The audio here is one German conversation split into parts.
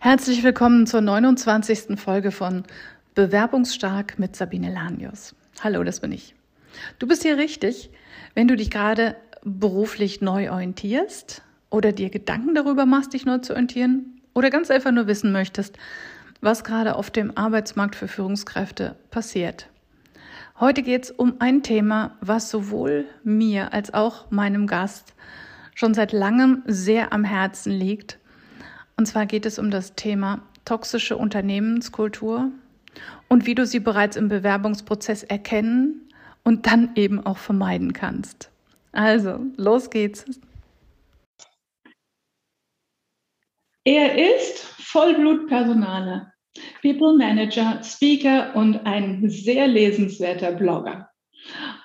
Herzlich willkommen zur 29. Folge von Bewerbungsstark mit Sabine Lanius. Hallo, das bin ich. Du bist hier richtig, wenn du dich gerade beruflich neu orientierst oder dir Gedanken darüber machst, dich neu zu orientieren oder ganz einfach nur wissen möchtest, was gerade auf dem Arbeitsmarkt für Führungskräfte passiert. Heute geht es um ein Thema, was sowohl mir als auch meinem Gast schon seit langem sehr am Herzen liegt und zwar geht es um das Thema toxische Unternehmenskultur und wie du sie bereits im Bewerbungsprozess erkennen und dann eben auch vermeiden kannst. Also, los geht's. Er ist Vollblutpersonaler, People Manager, Speaker und ein sehr lesenswerter Blogger.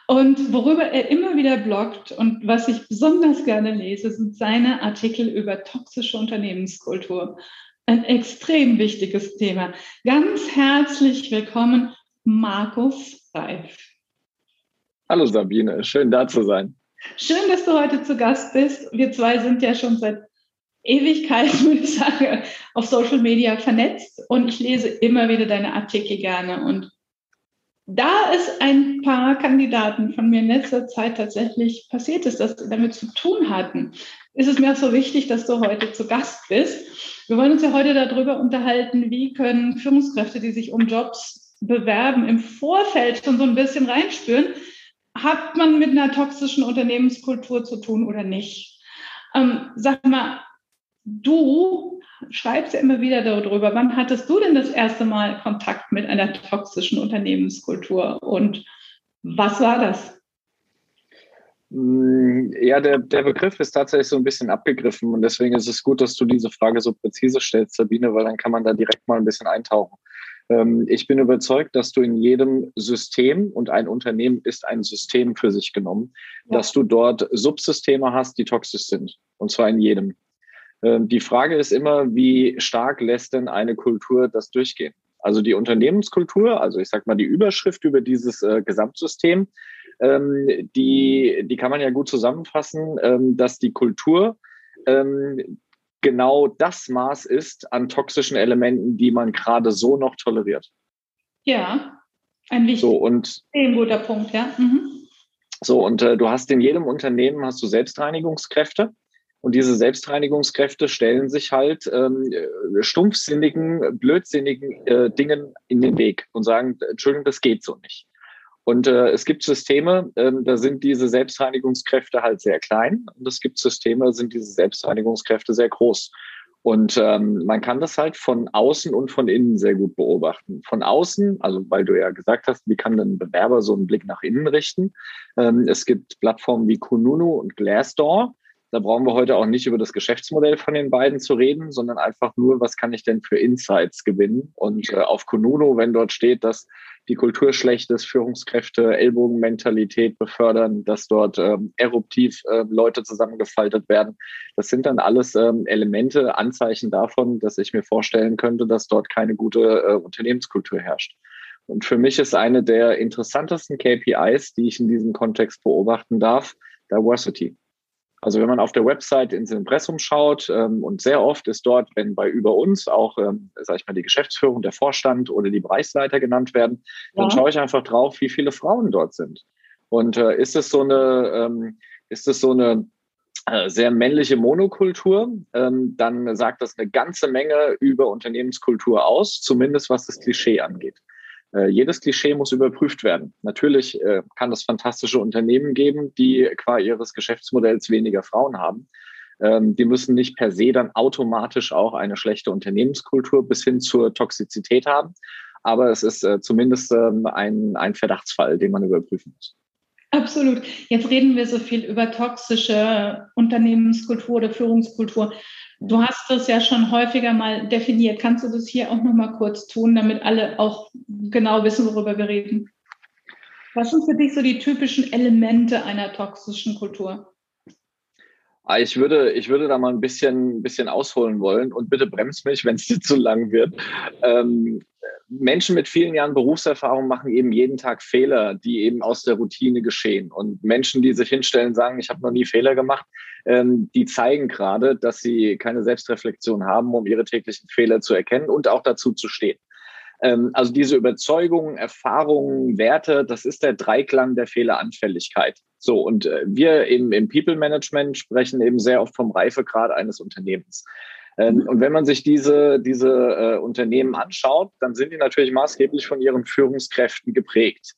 Und worüber er immer wieder bloggt und was ich besonders gerne lese, sind seine Artikel über toxische Unternehmenskultur. Ein extrem wichtiges Thema. Ganz herzlich willkommen, Markus Reif. Hallo Sabine, schön da zu sein. Schön, dass du heute zu Gast bist. Wir zwei sind ja schon seit Ewigkeiten, würde ich sagen, auf Social Media vernetzt und ich lese immer wieder deine Artikel gerne und da es ein paar Kandidaten von mir in letzter Zeit tatsächlich passiert ist, dass sie damit zu tun hatten, ist es mir auch so wichtig, dass du heute zu Gast bist. Wir wollen uns ja heute darüber unterhalten, wie können Führungskräfte, die sich um Jobs bewerben, im Vorfeld schon so ein bisschen reinspüren, hat man mit einer toxischen Unternehmenskultur zu tun oder nicht? Ähm, sag mal, du schreibst ja immer wieder darüber. Wann hattest du denn das erste Mal Kontakt mit einer toxischen Unternehmenskultur und was war das? Mm, ja, der, der Begriff ist tatsächlich so ein bisschen abgegriffen und deswegen ist es gut, dass du diese Frage so präzise stellst, Sabine, weil dann kann man da direkt mal ein bisschen eintauchen. Ähm, ich bin überzeugt, dass du in jedem System und ein Unternehmen ist ein System für sich genommen, ja. dass du dort Subsysteme hast, die toxisch sind. Und zwar in jedem. Ähm, die Frage ist immer, wie stark lässt denn eine Kultur das durchgehen? Also die Unternehmenskultur, also ich sage mal die Überschrift über dieses äh, Gesamtsystem, ähm, die, die kann man ja gut zusammenfassen, ähm, dass die Kultur ähm, genau das Maß ist an toxischen Elementen, die man gerade so noch toleriert. Ja, ein wichtiger, so, und, ein guter Punkt, ja. Mhm. So, und äh, du hast in jedem Unternehmen hast du Selbstreinigungskräfte. Und diese Selbstreinigungskräfte stellen sich halt ähm, stumpfsinnigen, blödsinnigen äh, Dingen in den Weg und sagen, Entschuldigung, das geht so nicht. Und äh, es gibt Systeme, ähm, da sind diese Selbstreinigungskräfte halt sehr klein und es gibt Systeme, sind diese Selbstreinigungskräfte sehr groß. Und ähm, man kann das halt von außen und von innen sehr gut beobachten. Von außen, also weil du ja gesagt hast, wie kann ein Bewerber so einen Blick nach innen richten? Ähm, es gibt Plattformen wie Kununu und Glassdoor, da brauchen wir heute auch nicht über das Geschäftsmodell von den beiden zu reden, sondern einfach nur, was kann ich denn für Insights gewinnen? Und äh, auf Konuno, wenn dort steht, dass die Kultur schlecht ist, Führungskräfte Ellbogenmentalität befördern, dass dort ähm, eruptiv äh, Leute zusammengefaltet werden, das sind dann alles ähm, Elemente, Anzeichen davon, dass ich mir vorstellen könnte, dass dort keine gute äh, Unternehmenskultur herrscht. Und für mich ist eine der interessantesten KPIs, die ich in diesem Kontext beobachten darf, Diversity. Also wenn man auf der Website ins Impressum schaut ähm, und sehr oft ist dort, wenn bei über uns auch, ähm, sag ich mal, die Geschäftsführung, der Vorstand oder die Bereichsleiter genannt werden, ja. dann schaue ich einfach drauf, wie viele Frauen dort sind. Und äh, ist es so eine, ähm, ist es so eine äh, sehr männliche Monokultur, ähm, dann sagt das eine ganze Menge über Unternehmenskultur aus, zumindest was das Klischee angeht. Äh, jedes Klischee muss überprüft werden. Natürlich äh, kann es fantastische Unternehmen geben, die qua ihres Geschäftsmodells weniger Frauen haben. Ähm, die müssen nicht per se dann automatisch auch eine schlechte Unternehmenskultur bis hin zur Toxizität haben. Aber es ist äh, zumindest ähm, ein, ein Verdachtsfall, den man überprüfen muss. Absolut. Jetzt reden wir so viel über toxische Unternehmenskultur oder Führungskultur. Du hast das ja schon häufiger mal definiert. Kannst du das hier auch noch mal kurz tun, damit alle auch genau wissen, worüber wir reden? Was sind für dich so die typischen Elemente einer toxischen Kultur? Ah, ich würde, ich würde da mal ein bisschen, bisschen ausholen wollen und bitte bremst mich, wenn es dir zu lang wird. Ähm, Menschen mit vielen Jahren Berufserfahrung machen eben jeden Tag Fehler, die eben aus der Routine geschehen. Und Menschen, die sich hinstellen, sagen, ich habe noch nie Fehler gemacht, ähm, die zeigen gerade, dass sie keine Selbstreflexion haben, um ihre täglichen Fehler zu erkennen und auch dazu zu stehen. Ähm, also diese Überzeugungen, Erfahrungen, Werte, das ist der Dreiklang der Fehleranfälligkeit. So, und äh, wir im, im People Management sprechen eben sehr oft vom Reifegrad eines Unternehmens. Ähm. Und wenn man sich diese, diese äh, Unternehmen anschaut, dann sind die natürlich maßgeblich von ihren Führungskräften geprägt.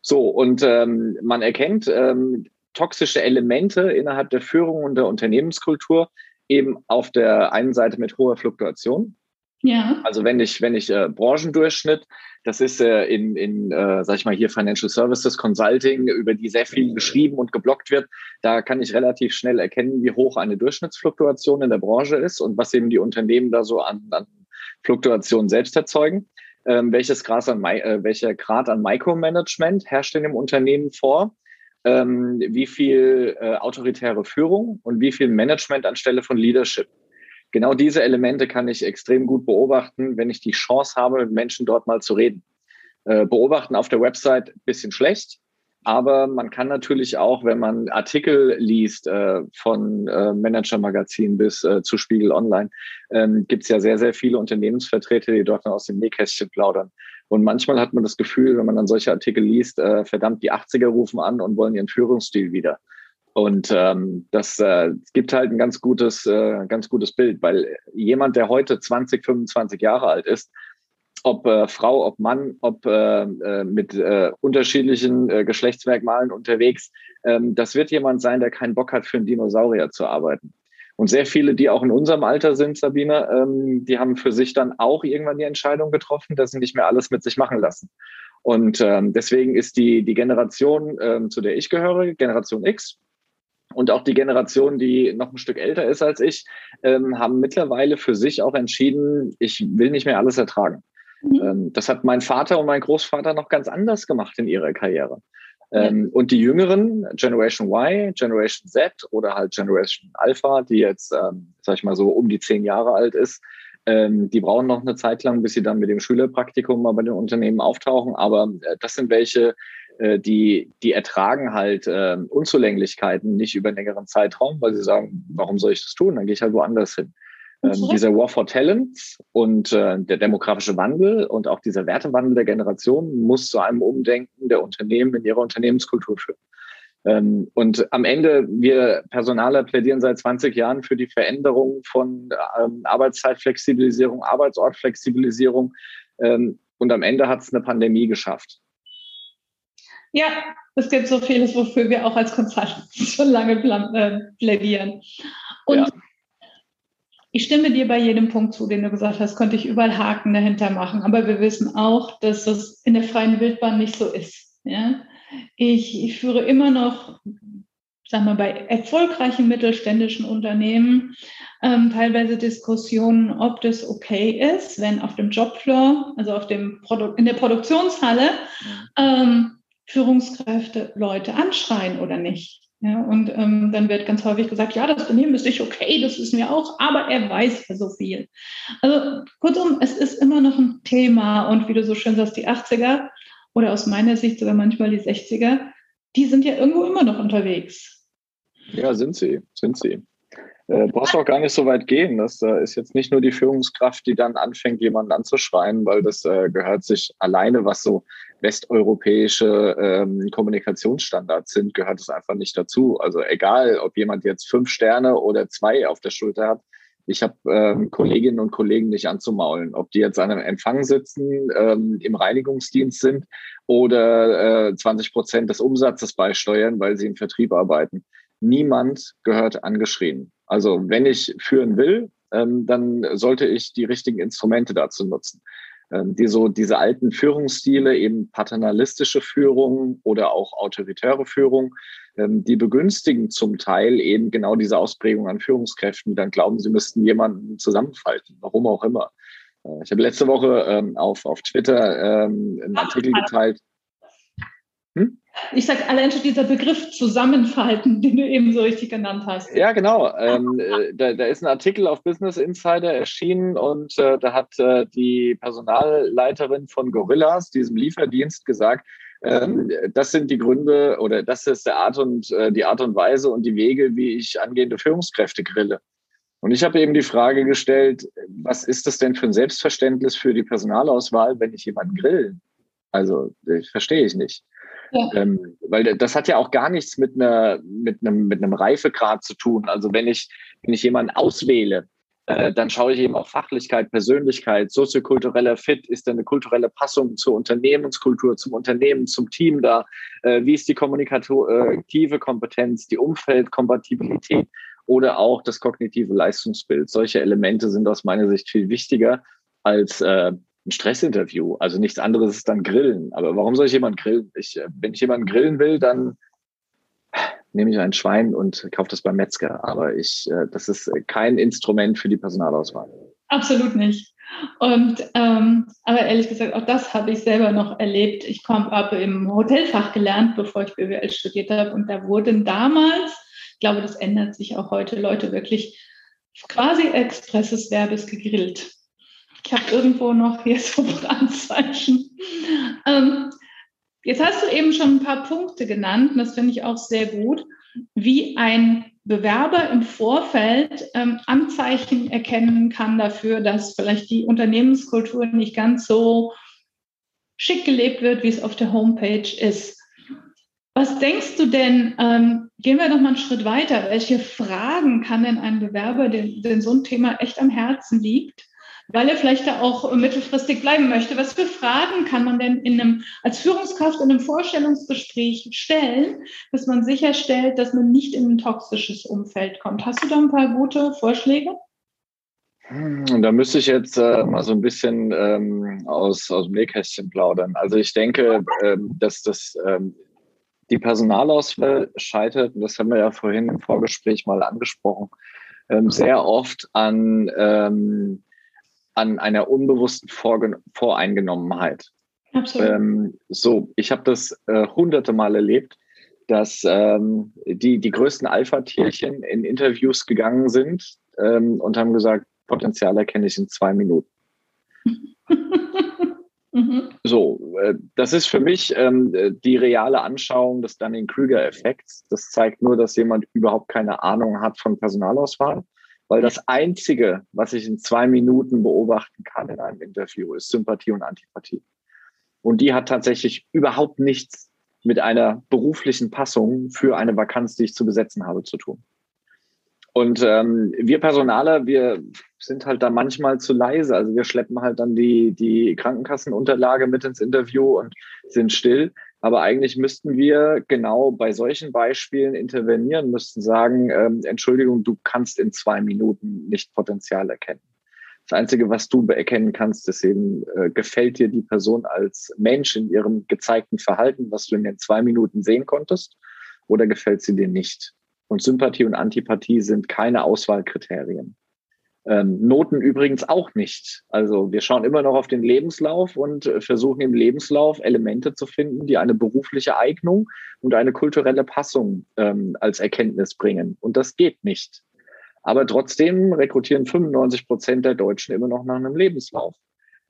So, und ähm, man erkennt ähm, toxische Elemente innerhalb der Führung und der Unternehmenskultur eben auf der einen Seite mit hoher Fluktuation ja. Also wenn ich, wenn ich äh, Branchendurchschnitt, das ist äh, in, in äh, sag ich mal hier Financial Services Consulting, über die sehr viel geschrieben und geblockt wird, da kann ich relativ schnell erkennen, wie hoch eine Durchschnittsfluktuation in der Branche ist und was eben die Unternehmen da so an, an Fluktuation selbst erzeugen. Ähm, welches Grad an, äh, welcher Grad an Micromanagement herrscht in dem Unternehmen vor? Ähm, wie viel äh, autoritäre Führung und wie viel Management anstelle von Leadership? Genau diese Elemente kann ich extrem gut beobachten, wenn ich die Chance habe, mit Menschen dort mal zu reden. Äh, beobachten auf der Website bisschen schlecht, aber man kann natürlich auch, wenn man Artikel liest, äh, von äh, Manager-Magazin bis zu Spiegel Online, ähm, gibt es ja sehr, sehr viele Unternehmensvertreter, die dort aus dem Nähkästchen plaudern. Und manchmal hat man das Gefühl, wenn man dann solche Artikel liest, verdammt, die 80er rufen an und wollen ihren Führungsstil wieder. Und ähm, das äh, gibt halt ein ganz gutes, äh, ganz gutes Bild, weil jemand, der heute 20, 25 Jahre alt ist, ob äh, Frau, ob Mann, ob äh, äh, mit äh, unterschiedlichen äh, Geschlechtsmerkmalen unterwegs, ähm, das wird jemand sein, der keinen Bock hat, für einen Dinosaurier zu arbeiten. Und sehr viele, die auch in unserem Alter sind, Sabine, ähm, die haben für sich dann auch irgendwann die Entscheidung getroffen, dass sie nicht mehr alles mit sich machen lassen. Und ähm, deswegen ist die, die Generation, ähm, zu der ich gehöre, Generation X, und auch die Generation, die noch ein Stück älter ist als ich, ähm, haben mittlerweile für sich auch entschieden, ich will nicht mehr alles ertragen. Mhm. Ähm, das hat mein Vater und mein Großvater noch ganz anders gemacht in ihrer Karriere. Ähm, ja. Und die Jüngeren, Generation Y, Generation Z oder halt Generation Alpha, die jetzt, ähm, sag ich mal so, um die zehn Jahre alt ist, ähm, die brauchen noch eine Zeit lang, bis sie dann mit dem Schülerpraktikum mal bei den Unternehmen auftauchen. Aber äh, das sind welche, äh, die, die ertragen halt äh, Unzulänglichkeiten nicht über einen längeren Zeitraum, weil sie sagen, warum soll ich das tun? Dann gehe ich halt woanders hin. Ähm, dieser War for Talents und äh, der demografische Wandel und auch dieser Wertewandel der Generation muss zu einem Umdenken der Unternehmen in ihrer Unternehmenskultur führen. Ähm, und am Ende, wir Personaler plädieren seit 20 Jahren für die Veränderung von ähm, Arbeitszeitflexibilisierung, Arbeitsortflexibilisierung. Ähm, und am Ende hat es eine Pandemie geschafft. Ja, es gibt so vieles, wofür wir auch als Consultants schon lange äh, plädieren. Und ja. ich stimme dir bei jedem Punkt zu, den du gesagt hast, könnte ich überall Haken dahinter machen. Aber wir wissen auch, dass das in der freien Wildbahn nicht so ist. Ja? Ich, ich führe immer noch, sagen wir, bei erfolgreichen mittelständischen Unternehmen ähm, teilweise Diskussionen, ob das okay ist, wenn auf dem Jobfloor, also auf dem Produ in der Produktionshalle, ähm, Führungskräfte Leute anschreien oder nicht. Ja, und ähm, dann wird ganz häufig gesagt, ja, das Unternehmen ist nicht okay, das wissen wir auch, aber er weiß ja so viel. Also kurzum, es ist immer noch ein Thema und wie du so schön sagst, die 80er oder aus meiner Sicht sogar manchmal die 60er, die sind ja irgendwo immer noch unterwegs. Ja, sind sie, sind sie. Äh, brauchst auch gar nicht so weit gehen. Das äh, ist jetzt nicht nur die Führungskraft, die dann anfängt, jemanden anzuschreien, weil das äh, gehört sich alleine, was so westeuropäische ähm, Kommunikationsstandards sind, gehört es einfach nicht dazu. Also egal, ob jemand jetzt fünf Sterne oder zwei auf der Schulter hat, ich habe ähm, Kolleginnen und Kollegen nicht anzumaulen, ob die jetzt an einem Empfang sitzen, ähm, im Reinigungsdienst sind oder äh, 20 Prozent des Umsatzes beisteuern, weil sie im Vertrieb arbeiten. Niemand gehört angeschrien. Also wenn ich führen will, ähm, dann sollte ich die richtigen Instrumente dazu nutzen. Ähm, die so diese alten Führungsstile, eben paternalistische Führung oder auch autoritäre Führung, ähm, die begünstigen zum Teil eben genau diese Ausprägung an Führungskräften, die dann glauben, sie müssten jemanden zusammenfalten, warum auch immer. Äh, ich habe letzte Woche ähm, auf, auf Twitter einen Artikel geteilt. Hm? Ich sage allein schon dieser Begriff Zusammenfalten, den du eben so richtig genannt hast. Ja, genau. Ähm, äh, da, da, ist ein Artikel auf Business Insider erschienen und äh, da hat äh, die Personalleiterin von Gorillas, diesem Lieferdienst, gesagt, Ähm, das sind die Gründe oder das ist der Art und äh, die Art und Weise und die Wege, wie ich angehende Führungskräfte grille. Und ich habe eben die Frage gestellt, was ist das denn für ein Selbstverständnis für die Personalauswahl, wenn ich jemanden grillen? Also, das verstehe ich nicht. Ähm, weil das hat ja auch gar nichts mit einer, mit einem, mit einem Reifegrad zu tun. Also wenn ich, wenn ich jemanden auswähle, äh, dann schaue ich eben auf Fachlichkeit, Persönlichkeit, soziokultureller Fit, ist da eine kulturelle Passung zur Unternehmenskultur, zum Unternehmen, zum Team da, äh, wie ist die kommunikative Kompetenz, die Umfeldkompatibilität oder auch das kognitive Leistungsbild. Solche Elemente sind aus meiner Sicht viel wichtiger als äh, ein Stressinterview. Also nichts anderes ist dann Grillen. Aber warum soll ich jemanden grillen? Ich, äh, wenn ich jemanden grillen will, dann nehme ich ein Schwein und kaufe das beim Metzger. Aber ich, äh, das ist kein Instrument für die Personalauswahl. Absolut nicht. Und ähm, aber ehrlich gesagt, auch das habe ich selber noch erlebt. Ich habe im Hotelfach gelernt, bevor ich BWL studiert habe. Und da wurden damals, ich glaube, das ändert sich auch heute, Leute wirklich quasi expresses Verbes gegrillt. Ich habe irgendwo noch hier so Brandzeichen. Ähm, Jetzt hast du eben schon ein paar Punkte genannt, und das finde ich auch sehr gut, wie ein Bewerber im Vorfeld ähm, Anzeichen erkennen kann dafür, dass vielleicht die Unternehmenskultur nicht ganz so schick gelebt wird, wie es auf der Homepage ist. Was denkst du denn, ähm, gehen wir doch mal einen Schritt weiter, welche Fragen kann denn ein Bewerber, den so ein Thema echt am Herzen liegt, weil er vielleicht da auch mittelfristig bleiben möchte. Was für Fragen kann man denn in einem, als Führungskraft in einem Vorstellungsgespräch stellen, dass man sicherstellt, dass man nicht in ein toxisches Umfeld kommt? Hast du da ein paar gute Vorschläge? Hm, da müsste ich jetzt äh, mal so ein bisschen ähm, aus, aus dem Nähkästchen plaudern. Also ich denke, ähm, dass das ähm, die Personalauswahl scheitert, und das haben wir ja vorhin im Vorgespräch mal angesprochen, ähm, sehr oft an ähm, an einer unbewussten Voreingenommenheit. Absolut. Ähm, so, ich habe das äh, hunderte Mal erlebt, dass ähm, die, die größten Alpha-Tierchen in Interviews gegangen sind ähm, und haben gesagt, Potenzial erkenne ich in zwei Minuten. mhm. So, äh, das ist für mich ähm, die reale Anschauung des Dunning-Krüger-Effekts. Das zeigt nur, dass jemand überhaupt keine Ahnung hat von Personalauswahl weil das Einzige, was ich in zwei Minuten beobachten kann in einem Interview, ist Sympathie und Antipathie. Und die hat tatsächlich überhaupt nichts mit einer beruflichen Passung für eine Vakanz, die ich zu besetzen habe, zu tun. Und ähm, wir Personaler, wir sind halt da manchmal zu leise. Also wir schleppen halt dann die, die Krankenkassenunterlage mit ins Interview und sind still. Aber eigentlich müssten wir genau bei solchen Beispielen intervenieren, müssten sagen, ähm, Entschuldigung, du kannst in zwei Minuten nicht Potenzial erkennen. Das Einzige, was du erkennen kannst, ist eben, äh, gefällt dir die Person als Mensch in ihrem gezeigten Verhalten, was du in den zwei Minuten sehen konntest, oder gefällt sie dir nicht? Und Sympathie und Antipathie sind keine Auswahlkriterien. Ähm, Noten übrigens auch nicht. Also wir schauen immer noch auf den Lebenslauf und äh, versuchen im Lebenslauf Elemente zu finden, die eine berufliche Eignung und eine kulturelle Passung ähm, als Erkenntnis bringen. Und das geht nicht. Aber trotzdem rekrutieren 95 Prozent der Deutschen immer noch nach einem Lebenslauf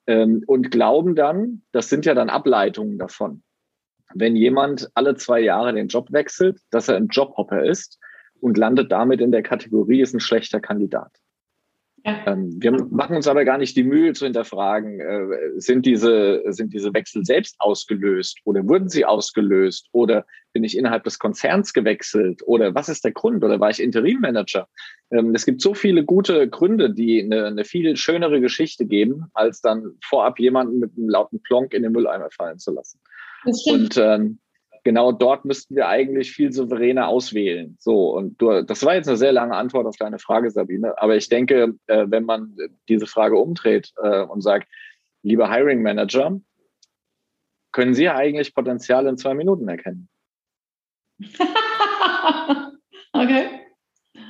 ähm, und glauben dann, das sind ja dann Ableitungen davon, wenn jemand alle zwei Jahre den Job wechselt, dass er ein Jobhopper ist und landet damit in der Kategorie, ist ein schlechter Kandidat. Ähm, wir machen uns aber gar nicht die Mühe zu hinterfragen, äh, sind, diese, sind diese Wechsel selbst ausgelöst oder wurden sie ausgelöst oder bin ich innerhalb des Konzerns gewechselt oder was ist der Grund oder war ich Interimmanager? Ähm, es gibt so viele gute Gründe, die eine, eine viel schönere Geschichte geben, als dann vorab jemanden mit einem lauten Plonk in den Mülleimer fallen zu lassen. Und ähm, genau dort müssten wir eigentlich viel souveräner auswählen. So, und du, das war jetzt eine sehr lange Antwort auf deine Frage, Sabine. Aber ich denke, äh, wenn man diese Frage umdreht äh, und sagt, lieber Hiring Manager, können Sie eigentlich Potenzial in zwei Minuten erkennen? okay.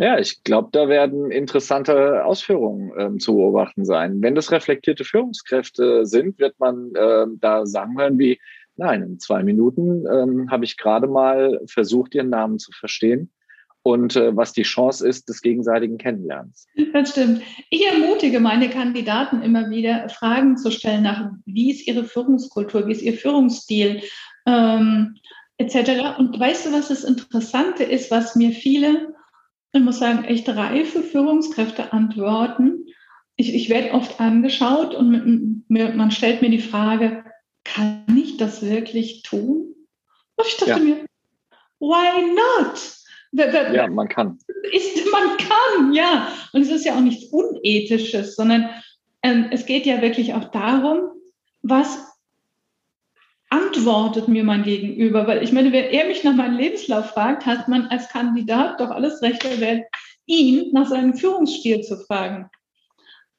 Ja, ich glaube, da werden interessante Ausführungen ähm, zu beobachten sein. Wenn das reflektierte Führungskräfte sind, wird man äh, da sagen hören wie, Nein, in zwei Minuten ähm, habe ich gerade mal versucht, ihren Namen zu verstehen und äh, was die Chance ist des gegenseitigen Kennenlernens. Das stimmt. Ich ermutige meine Kandidaten immer wieder, Fragen zu stellen nach, wie ist ihre Führungskultur, wie ist ihr Führungsstil, ähm, etc. Und weißt du, was das Interessante ist, was mir viele, ich muss sagen, echt reife Führungskräfte antworten? Ich, ich werde oft angeschaut und man stellt mir die Frage, kann ich das wirklich tun? Und ich dachte ja. mir, why not? Ja, man kann. Ist, man kann, ja. Und es ist ja auch nichts Unethisches, sondern ähm, es geht ja wirklich auch darum, was antwortet mir mein Gegenüber? Weil ich meine, wenn er mich nach meinem Lebenslauf fragt, hat man als Kandidat doch alles Recht der Welt, ihn nach seinem Führungsstil zu fragen.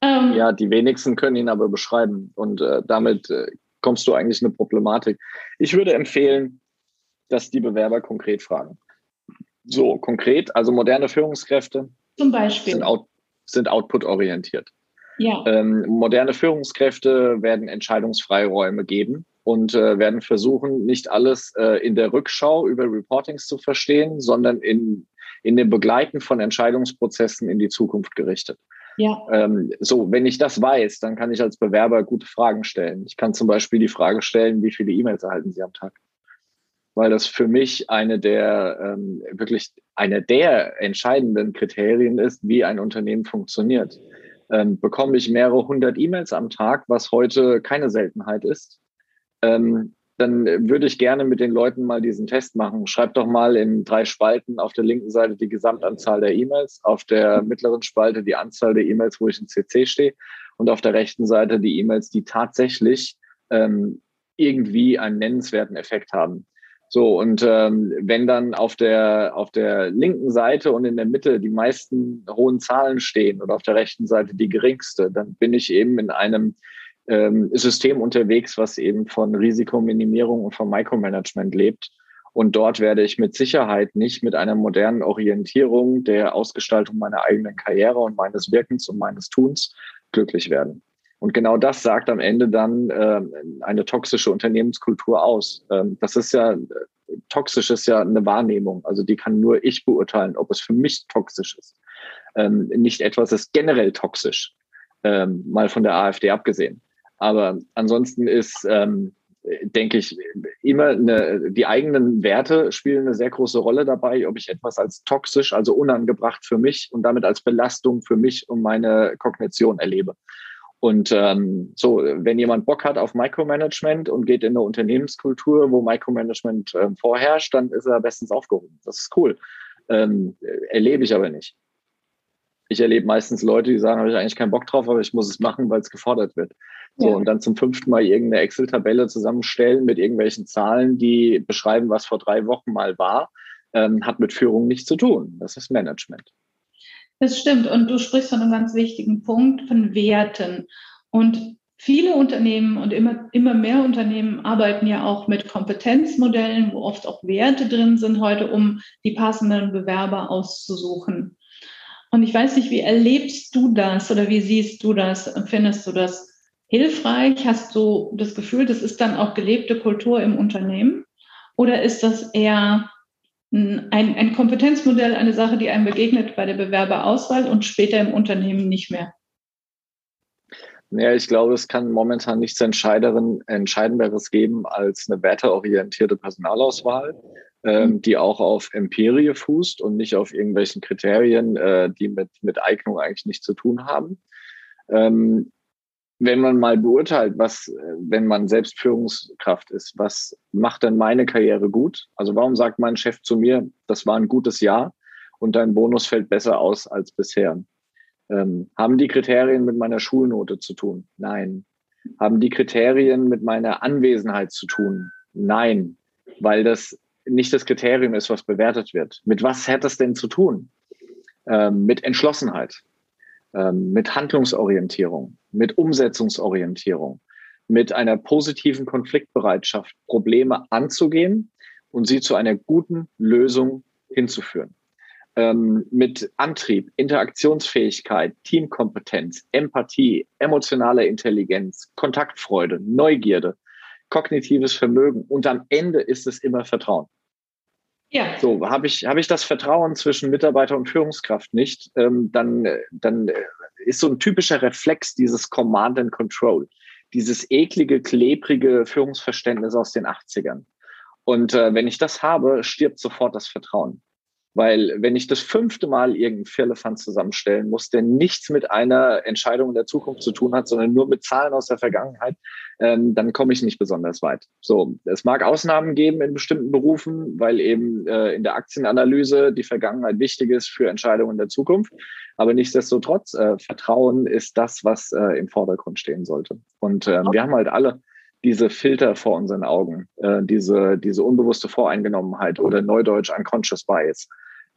Ähm, ja, die wenigsten können ihn aber beschreiben und äh, damit äh, kommst du eigentlich in eine Problematik. Ich würde empfehlen, dass die Bewerber konkret fragen. So, konkret, also moderne Führungskräfte Zum Beispiel. sind, out, sind output-orientiert. Ja. Ähm, moderne Führungskräfte werden Entscheidungsfreiräume geben und äh, werden versuchen, nicht alles äh, in der Rückschau über Reportings zu verstehen, sondern in, in dem Begleiten von Entscheidungsprozessen in die Zukunft gerichtet. Ja. Ähm, so, wenn ich das weiß, dann kann ich als Bewerber gute Fragen stellen. Ich kann zum Beispiel die Frage stellen, wie viele E-Mails erhalten Sie am Tag? Weil das für mich eine der ähm, wirklich eine der entscheidenden Kriterien ist, wie ein Unternehmen funktioniert. Ähm, bekomme ich mehrere hundert E-Mails am Tag, was heute keine Seltenheit ist, ähm, dann würde ich gerne mit den Leuten mal diesen Test machen. Schreibt doch mal in drei Spalten auf der linken Seite die Gesamtanzahl der E-Mails, auf der mittleren Spalte die Anzahl der E-Mails, wo ich in CC stehe und auf der rechten Seite die E-Mails, die tatsächlich ähm, irgendwie einen nennenswerten Effekt haben. So, und ähm, wenn dann auf der, auf der linken Seite und in der Mitte die meisten hohen Zahlen stehen oder auf der rechten Seite die geringste, dann bin ich eben in einem ähm, System unterwegs, was eben von Risikominimierung und von Micromanagement lebt. Und dort werde ich mit Sicherheit nicht mit einer modernen Orientierung der Ausgestaltung meiner eigenen Karriere und meines Wirkens und meines Tuns glücklich werden. Und genau das sagt am Ende dann äh, eine toxische Unternehmenskultur aus. Ähm, das ist ja, toxisch ist ja eine Wahrnehmung. Also die kann nur ich beurteilen, ob es für mich toxisch ist. Ähm, nicht etwas ist generell toxisch, ähm, mal von der AfD abgesehen. Aber ansonsten ist, ähm, denke ich, immer eine, die eigenen Werte spielen eine sehr große Rolle dabei, ob ich etwas als toxisch, also unangebracht für mich und damit als Belastung für mich und meine Kognition erlebe. Und ähm, so, wenn jemand Bock hat auf Micromanagement und geht in eine Unternehmenskultur, wo Micromanagement äh, vorherrscht, dann ist er bestens aufgehoben. Das ist cool. Ähm, erlebe ich aber nicht. Ich erlebe meistens Leute, die sagen, habe ich eigentlich keinen Bock drauf, aber ich muss es machen, weil es gefordert wird. So, ja. und dann zum fünften Mal irgendeine Excel-Tabelle zusammenstellen mit irgendwelchen Zahlen, die beschreiben, was vor drei Wochen mal war, ähm, hat mit Führung nichts zu tun. Das ist Management. Das stimmt. Und du sprichst von einem ganz wichtigen Punkt, von Werten. Und viele Unternehmen und immer, immer mehr Unternehmen arbeiten ja auch mit Kompetenzmodellen, wo oft auch Werte drin sind heute, um die passenden Bewerber auszusuchen. Und ich weiß nicht, wie erlebst du das oder wie siehst du das? Findest du das hilfreich? Hast du das Gefühl, das ist dann auch gelebte Kultur im Unternehmen? Oder ist das eher ein, ein Kompetenzmodell, eine Sache, die einem begegnet bei der Bewerberauswahl und später im Unternehmen nicht mehr? Ja, ich glaube, es kann momentan nichts Entscheidenderes geben als eine werteorientierte Personalauswahl, ähm, mhm. die auch auf Empirie fußt und nicht auf irgendwelchen Kriterien, äh, die mit, mit Eignung eigentlich nichts zu tun haben. Ähm, wenn man mal beurteilt, was, äh, wenn man selbst Führungskraft ist, was macht denn meine Karriere gut? Also warum sagt mein Chef zu mir, das war ein gutes Jahr und dein Bonus fällt besser aus als bisher? Ähm, haben die Kriterien mit meiner Schulnote zu tun? Nein. Haben die Kriterien mit meiner Anwesenheit zu tun? Nein, weil das nicht das Kriterium ist, was bewertet wird. Mit was hat das denn zu tun? Ähm, mit Entschlossenheit ähm, mit Handlungsorientierung, mit Umsetzungsorientierung, mit einer positiven Konfliktbereitschaft, Probleme anzugehen und sie zu einer guten Lösung hinzuführen. Ähm, mit Antrieb, Interaktionsfähigkeit, Teamkompetenz, Empathie, emotionale Intelligenz, Kontaktfreude, Neugierde, kognitives Vermögen und am Ende ist es immer Vertrauen. Ja. So, habe ich, hab ich das Vertrauen zwischen Mitarbeiter und Führungskraft nicht, ähm, dann, dann ist so ein typischer Reflex dieses Command and Control, dieses eklige, klebrige Führungsverständnis aus den 80ern. Und äh, wenn ich das habe, stirbt sofort das Vertrauen. Weil wenn ich das fünfte Mal irgendeinen Firlefanz zusammenstellen muss, der nichts mit einer Entscheidung in der Zukunft zu tun hat, sondern nur mit Zahlen aus der Vergangenheit, ähm, dann komme ich nicht besonders weit. So, es mag Ausnahmen geben in bestimmten Berufen, weil eben äh, in der Aktienanalyse die Vergangenheit wichtig ist für Entscheidungen in der Zukunft. Aber nichtsdestotrotz, äh, Vertrauen ist das, was äh, im Vordergrund stehen sollte. Und äh, wir haben halt alle diese Filter vor unseren Augen, äh, diese, diese unbewusste Voreingenommenheit oder neudeutsch unconscious bias.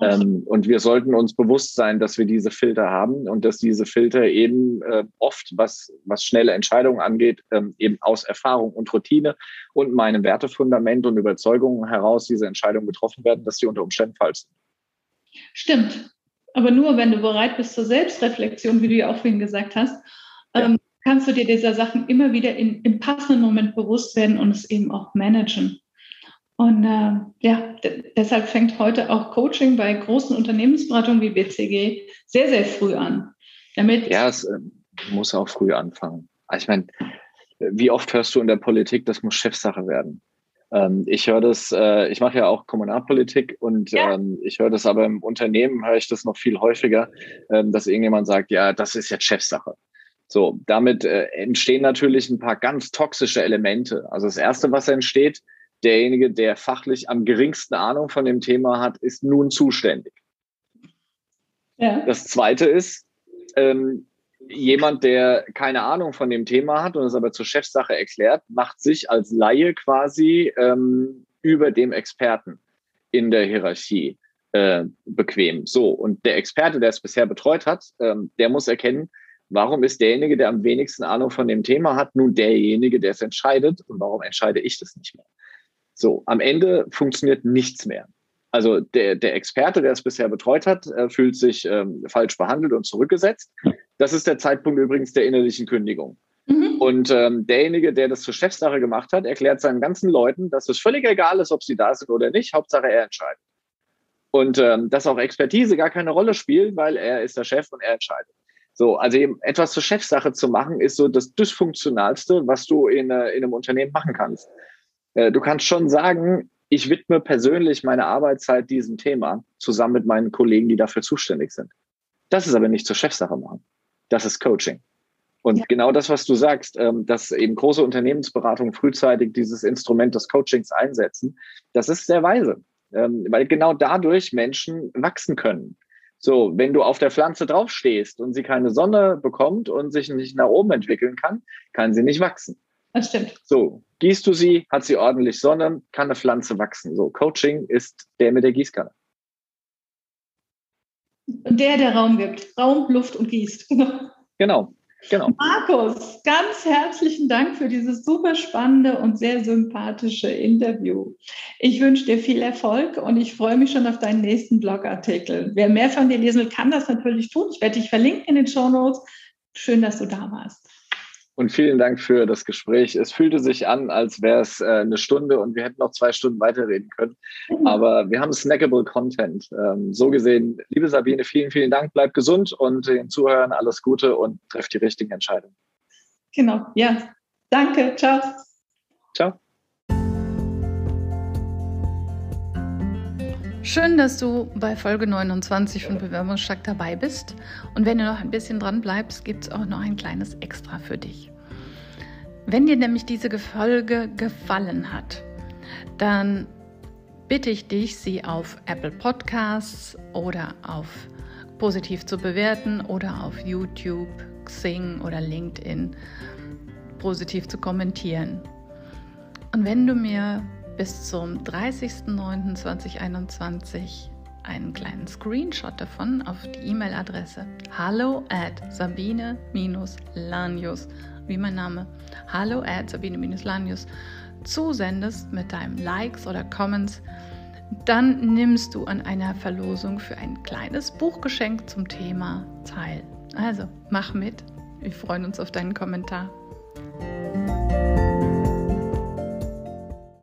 Ähm, und wir sollten uns bewusst sein, dass wir diese Filter haben und dass diese Filter eben äh, oft, was, was schnelle Entscheidungen angeht, ähm, eben aus Erfahrung und Routine und meinem Wertefundament und Überzeugungen heraus diese Entscheidungen getroffen werden, dass sie unter Umständen falsch sind. Stimmt. Aber nur, wenn du bereit bist zur Selbstreflexion, wie du ja auch vorhin gesagt hast, ja. Kannst du dir dieser Sachen immer wieder in, im passenden Moment bewusst werden und es eben auch managen. Und äh, ja, deshalb fängt heute auch Coaching bei großen Unternehmensberatungen wie BCG sehr, sehr früh an. Damit ja, es äh, muss auch früh anfangen. Also ich meine, wie oft hörst du in der Politik, das muss Chefsache werden? Ähm, ich höre das, äh, ich mache ja auch Kommunalpolitik und ja. ähm, ich höre das aber im Unternehmen, höre ich das noch viel häufiger, ähm, dass irgendjemand sagt, ja, das ist jetzt Chefsache. So, damit äh, entstehen natürlich ein paar ganz toxische Elemente. Also das erste, was entsteht, derjenige, der fachlich am geringsten Ahnung von dem Thema hat, ist nun zuständig. Ja. Das zweite ist, ähm, jemand, der keine Ahnung von dem Thema hat und es aber zur Chefsache erklärt, macht sich als Laie quasi ähm, über dem Experten in der Hierarchie äh, bequem. So, und der Experte, der es bisher betreut hat, ähm, der muss erkennen, warum ist derjenige, der am wenigsten Ahnung von dem Thema hat, nun derjenige, der es entscheidet und warum entscheide ich das nicht mehr? So, am Ende funktioniert nichts mehr. Also der, der Experte, der es bisher betreut hat, äh, fühlt sich ähm, falsch behandelt und zurückgesetzt. Das ist der Zeitpunkt übrigens der innerlichen Kündigung. Mhm. Und ähm, derjenige, der das zur Chefsache gemacht hat, erklärt seinen ganzen Leuten, dass es völlig egal ist, ob sie da sind oder nicht. Hauptsache er entscheidet. Und ähm, dass auch Expertise gar keine Rolle spielt, weil er ist der Chef und er entscheidet. So, also eben etwas zur Chefsache zu machen, ist so das dysfunktionalste, was du in, äh, in einem Unternehmen machen kannst. Äh, du kannst schon sagen, ich widme persönlich meine Arbeitszeit diesem Thema zusammen mit meinen Kollegen, die dafür zuständig sind. Das ist aber nicht zur Chefsache machen. Das ist Coaching. Und ja. genau das, was du sagst, ähm, dass eben große Unternehmensberatungen frühzeitig dieses Instrument des Coachings einsetzen, das ist sehr weise, ähm, weil genau dadurch Menschen wachsen können. So, wenn du auf der Pflanze draufstehst und sie keine Sonne bekommt und sich nicht nach oben entwickeln kann, kann sie nicht wachsen. Das stimmt. So, gießt du sie, hat sie ordentlich Sonne, kann eine Pflanze wachsen. So, Coaching ist der mit der Gießkanne. Der, der Raum gibt. Raum, Luft und gießt. genau. Genau. Markus, ganz herzlichen Dank für dieses super spannende und sehr sympathische Interview. Ich wünsche dir viel Erfolg und ich freue mich schon auf deinen nächsten Blogartikel. Wer mehr von dir lesen will, kann das natürlich tun. Ich werde dich verlinken in den Show Notes. Schön, dass du da warst. Und vielen Dank für das Gespräch. Es fühlte sich an, als wäre es äh, eine Stunde und wir hätten noch zwei Stunden weiterreden können. Mhm. Aber wir haben snackable Content. Ähm, so gesehen, liebe Sabine, vielen, vielen Dank. Bleib gesund und den Zuhörern alles Gute und treff die richtigen Entscheidungen. Genau, ja. Danke. Ciao. Ciao. Schön, dass du bei Folge 29 von Bewerbungsstark dabei bist. Und wenn du noch ein bisschen dran bleibst, gibt es auch noch ein kleines Extra für dich. Wenn dir nämlich diese Folge gefallen hat, dann bitte ich dich, sie auf Apple Podcasts oder auf positiv zu bewerten oder auf YouTube, Xing oder LinkedIn positiv zu kommentieren. Und wenn du mir bis zum 30.09.2021 einen kleinen Screenshot davon auf die E-Mail-Adresse hallo at sabine-lanius, wie mein Name, hallo at sabine-lanius zusendest mit deinen Likes oder Comments, dann nimmst du an einer Verlosung für ein kleines Buchgeschenk zum Thema teil. Also mach mit, wir freuen uns auf deinen Kommentar.